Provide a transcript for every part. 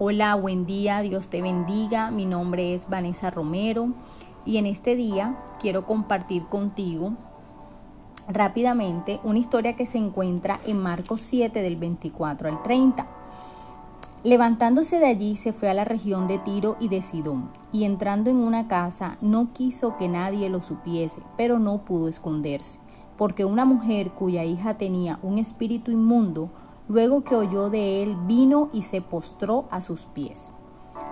Hola, buen día, Dios te bendiga. Mi nombre es Vanessa Romero y en este día quiero compartir contigo rápidamente una historia que se encuentra en Marcos 7 del 24 al 30. Levantándose de allí se fue a la región de Tiro y de Sidón, y entrando en una casa no quiso que nadie lo supiese, pero no pudo esconderse, porque una mujer cuya hija tenía un espíritu inmundo Luego que oyó de él, vino y se postró a sus pies.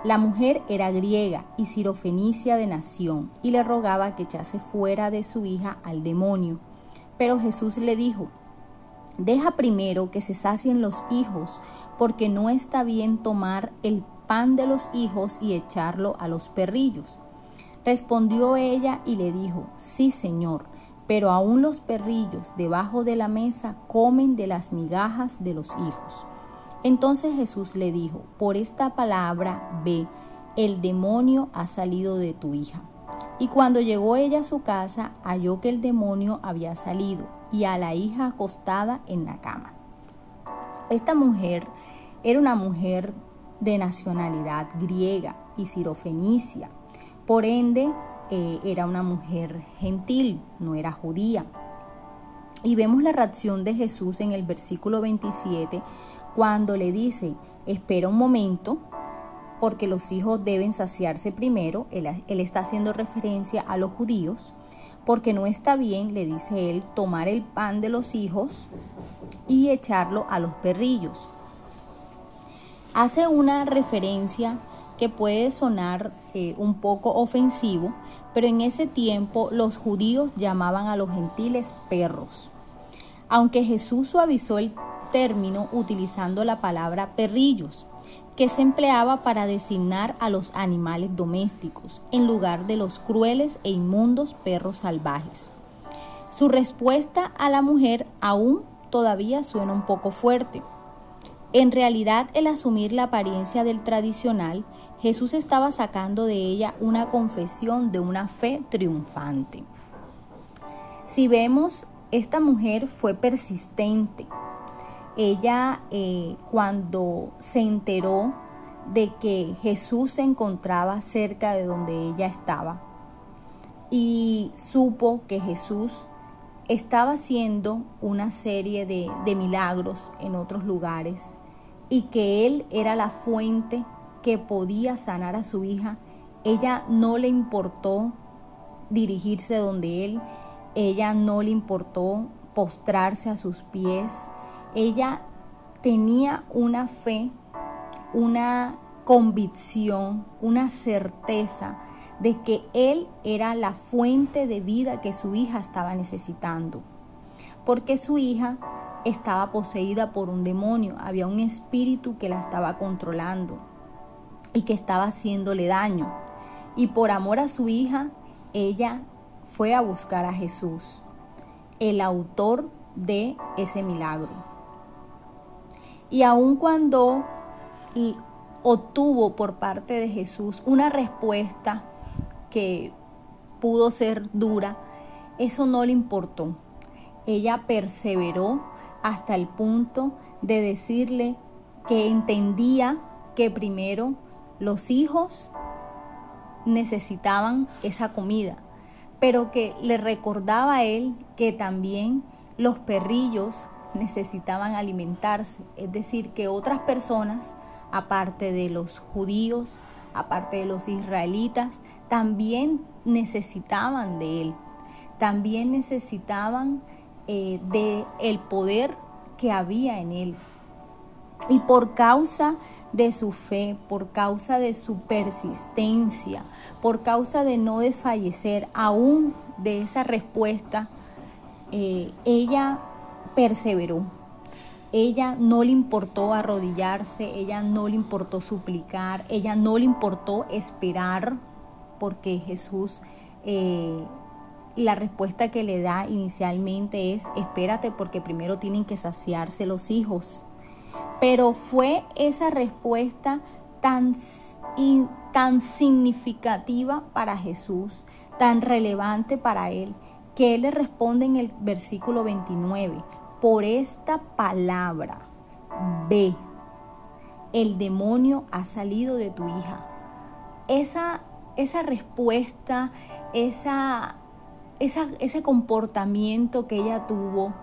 La mujer era griega y sirofenicia de nación, y le rogaba que echase fuera de su hija al demonio. Pero Jesús le dijo, Deja primero que se sacien los hijos, porque no está bien tomar el pan de los hijos y echarlo a los perrillos. Respondió ella y le dijo, Sí, Señor pero aún los perrillos debajo de la mesa comen de las migajas de los hijos. Entonces Jesús le dijo, por esta palabra ve, el demonio ha salido de tu hija. Y cuando llegó ella a su casa, halló que el demonio había salido y a la hija acostada en la cama. Esta mujer era una mujer de nacionalidad griega y sirofenicia. Por ende, eh, era una mujer gentil, no era judía. Y vemos la reacción de Jesús en el versículo 27 cuando le dice, espera un momento, porque los hijos deben saciarse primero. Él, él, está haciendo referencia a los judíos, porque no está bien, le dice él, tomar el pan de los hijos y echarlo a los perrillos. Hace una referencia que puede sonar eh, un poco ofensivo, pero en ese tiempo los judíos llamaban a los gentiles perros. Aunque Jesús suavizó el término utilizando la palabra perrillos, que se empleaba para designar a los animales domésticos, en lugar de los crueles e inmundos perros salvajes. Su respuesta a la mujer aún todavía suena un poco fuerte. En realidad, el asumir la apariencia del tradicional Jesús estaba sacando de ella una confesión de una fe triunfante. Si vemos, esta mujer fue persistente. Ella eh, cuando se enteró de que Jesús se encontraba cerca de donde ella estaba y supo que Jesús estaba haciendo una serie de, de milagros en otros lugares y que Él era la fuente que podía sanar a su hija, ella no le importó dirigirse donde él, ella no le importó postrarse a sus pies, ella tenía una fe, una convicción, una certeza de que él era la fuente de vida que su hija estaba necesitando, porque su hija estaba poseída por un demonio, había un espíritu que la estaba controlando y que estaba haciéndole daño. Y por amor a su hija, ella fue a buscar a Jesús, el autor de ese milagro. Y aun cuando obtuvo por parte de Jesús una respuesta que pudo ser dura, eso no le importó. Ella perseveró hasta el punto de decirle que entendía que primero los hijos necesitaban esa comida, pero que le recordaba a él que también los perrillos necesitaban alimentarse, es decir, que otras personas, aparte de los judíos, aparte de los israelitas, también necesitaban de él, también necesitaban eh, de el poder que había en él. Y por causa de su fe, por causa de su persistencia, por causa de no desfallecer aún de esa respuesta, eh, ella perseveró. Ella no le importó arrodillarse, ella no le importó suplicar, ella no le importó esperar, porque Jesús, eh, la respuesta que le da inicialmente es, espérate porque primero tienen que saciarse los hijos. Pero fue esa respuesta tan, tan significativa para Jesús, tan relevante para él, que él le responde en el versículo 29, por esta palabra, ve, el demonio ha salido de tu hija. Esa, esa respuesta, esa, ese comportamiento que ella tuvo,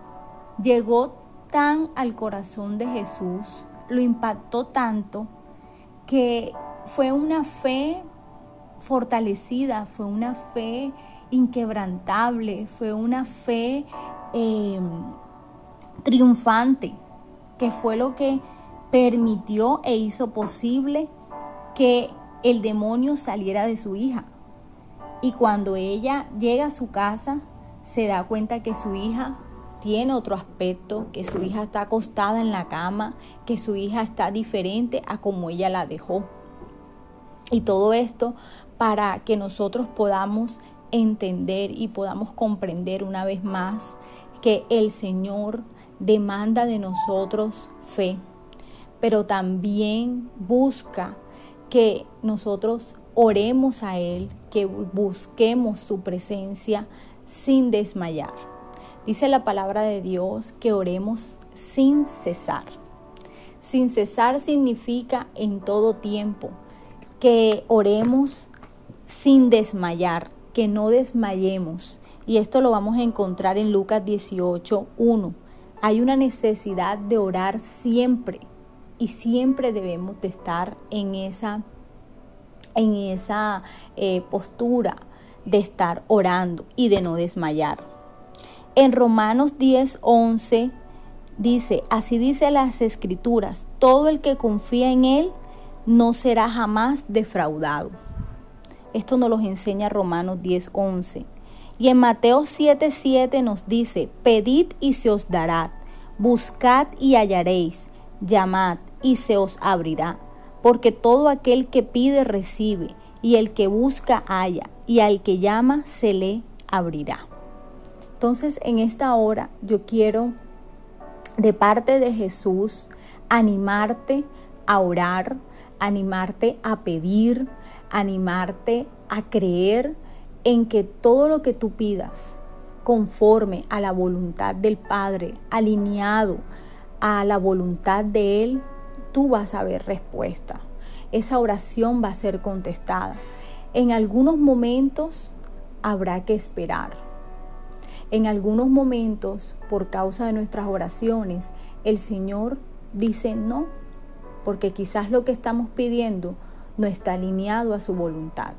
llegó tan al corazón de Jesús, lo impactó tanto, que fue una fe fortalecida, fue una fe inquebrantable, fue una fe em, triunfante, que fue lo que permitió e hizo posible que el demonio saliera de su hija. Y cuando ella llega a su casa, se da cuenta que su hija tiene otro aspecto, que su hija está acostada en la cama, que su hija está diferente a como ella la dejó. Y todo esto para que nosotros podamos entender y podamos comprender una vez más que el Señor demanda de nosotros fe, pero también busca que nosotros oremos a Él, que busquemos su presencia sin desmayar. Dice la palabra de Dios que oremos sin cesar. Sin cesar significa en todo tiempo, que oremos sin desmayar, que no desmayemos. Y esto lo vamos a encontrar en Lucas 18, 1. Hay una necesidad de orar siempre y siempre debemos de estar en esa, en esa eh, postura de estar orando y de no desmayar. En Romanos 10, 11 dice, así dice las escrituras, todo el que confía en Él no será jamás defraudado. Esto nos lo enseña Romanos 10, 11. Y en Mateo 7, 7 nos dice, pedid y se os dará, buscad y hallaréis, llamad y se os abrirá, porque todo aquel que pide recibe, y el que busca halla, y al que llama se le abrirá. Entonces en esta hora yo quiero de parte de Jesús animarte a orar, animarte a pedir, animarte a creer en que todo lo que tú pidas conforme a la voluntad del Padre, alineado a la voluntad de Él, tú vas a ver respuesta. Esa oración va a ser contestada. En algunos momentos habrá que esperar. En algunos momentos, por causa de nuestras oraciones, el Señor dice no, porque quizás lo que estamos pidiendo no está alineado a su voluntad.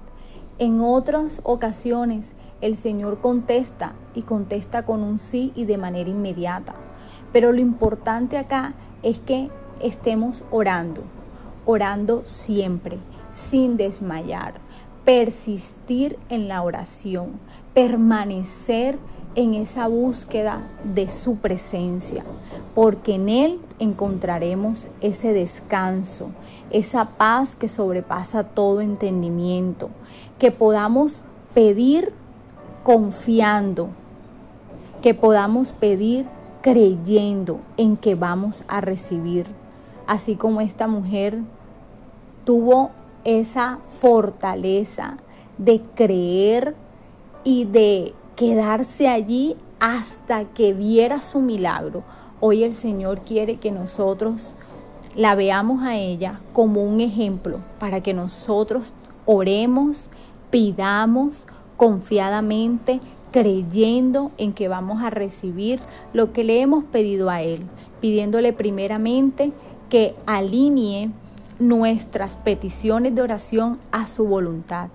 En otras ocasiones el Señor contesta y contesta con un sí y de manera inmediata. Pero lo importante acá es que estemos orando, orando siempre, sin desmayar, persistir en la oración, permanecer en esa búsqueda de su presencia, porque en Él encontraremos ese descanso, esa paz que sobrepasa todo entendimiento, que podamos pedir confiando, que podamos pedir creyendo en que vamos a recibir, así como esta mujer tuvo esa fortaleza de creer y de quedarse allí hasta que viera su milagro. Hoy el Señor quiere que nosotros la veamos a ella como un ejemplo para que nosotros oremos, pidamos confiadamente, creyendo en que vamos a recibir lo que le hemos pedido a Él, pidiéndole primeramente que alinee nuestras peticiones de oración a su voluntad,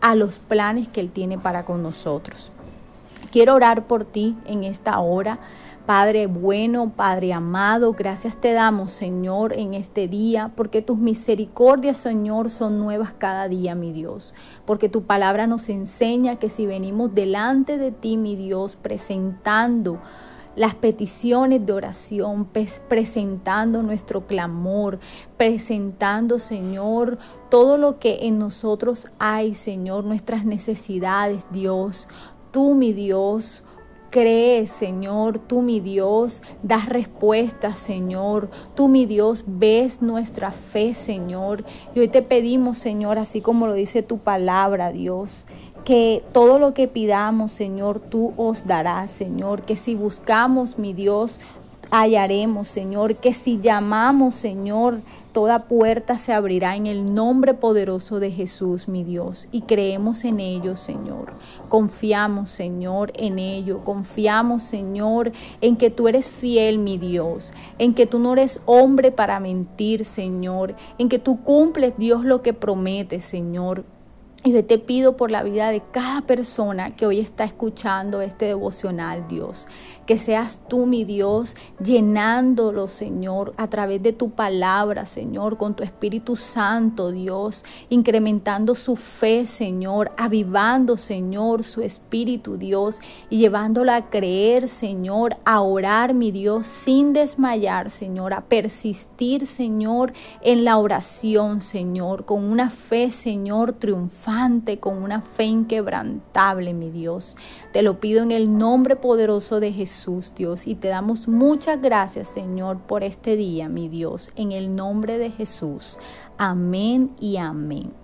a los planes que Él tiene para con nosotros. Quiero orar por ti en esta hora. Padre bueno, Padre amado, gracias te damos, Señor, en este día, porque tus misericordias, Señor, son nuevas cada día, mi Dios. Porque tu palabra nos enseña que si venimos delante de ti, mi Dios, presentando las peticiones de oración, presentando nuestro clamor, presentando, Señor, todo lo que en nosotros hay, Señor, nuestras necesidades, Dios. Tú, mi Dios, crees, Señor, tú, mi Dios, das respuestas, Señor. Tú, mi Dios, ves nuestra fe, Señor. Y hoy te pedimos, Señor, así como lo dice tu palabra, Dios, que todo lo que pidamos, Señor, tú os darás, Señor. Que si buscamos, mi Dios, hallaremos, Señor. Que si llamamos, Señor, toda puerta se abrirá en el nombre poderoso de Jesús, mi Dios, y creemos en ello, Señor. Confiamos, Señor, en ello. Confiamos, Señor, en que tú eres fiel, mi Dios, en que tú no eres hombre para mentir, Señor, en que tú cumples, Dios, lo que prometes, Señor. Y yo te pido por la vida de cada persona que hoy está escuchando este devocional, Dios. Que seas tú, mi Dios, llenándolo, Señor, a través de tu palabra, Señor, con tu Espíritu Santo, Dios. Incrementando su fe, Señor. Avivando, Señor, su Espíritu, Dios. Y llevándola a creer, Señor. A orar, mi Dios, sin desmayar, Señor. A persistir, Señor, en la oración, Señor. Con una fe, Señor, con una fe inquebrantable, mi Dios. Te lo pido en el nombre poderoso de Jesús, Dios, y te damos muchas gracias, Señor, por este día, mi Dios, en el nombre de Jesús. Amén y amén.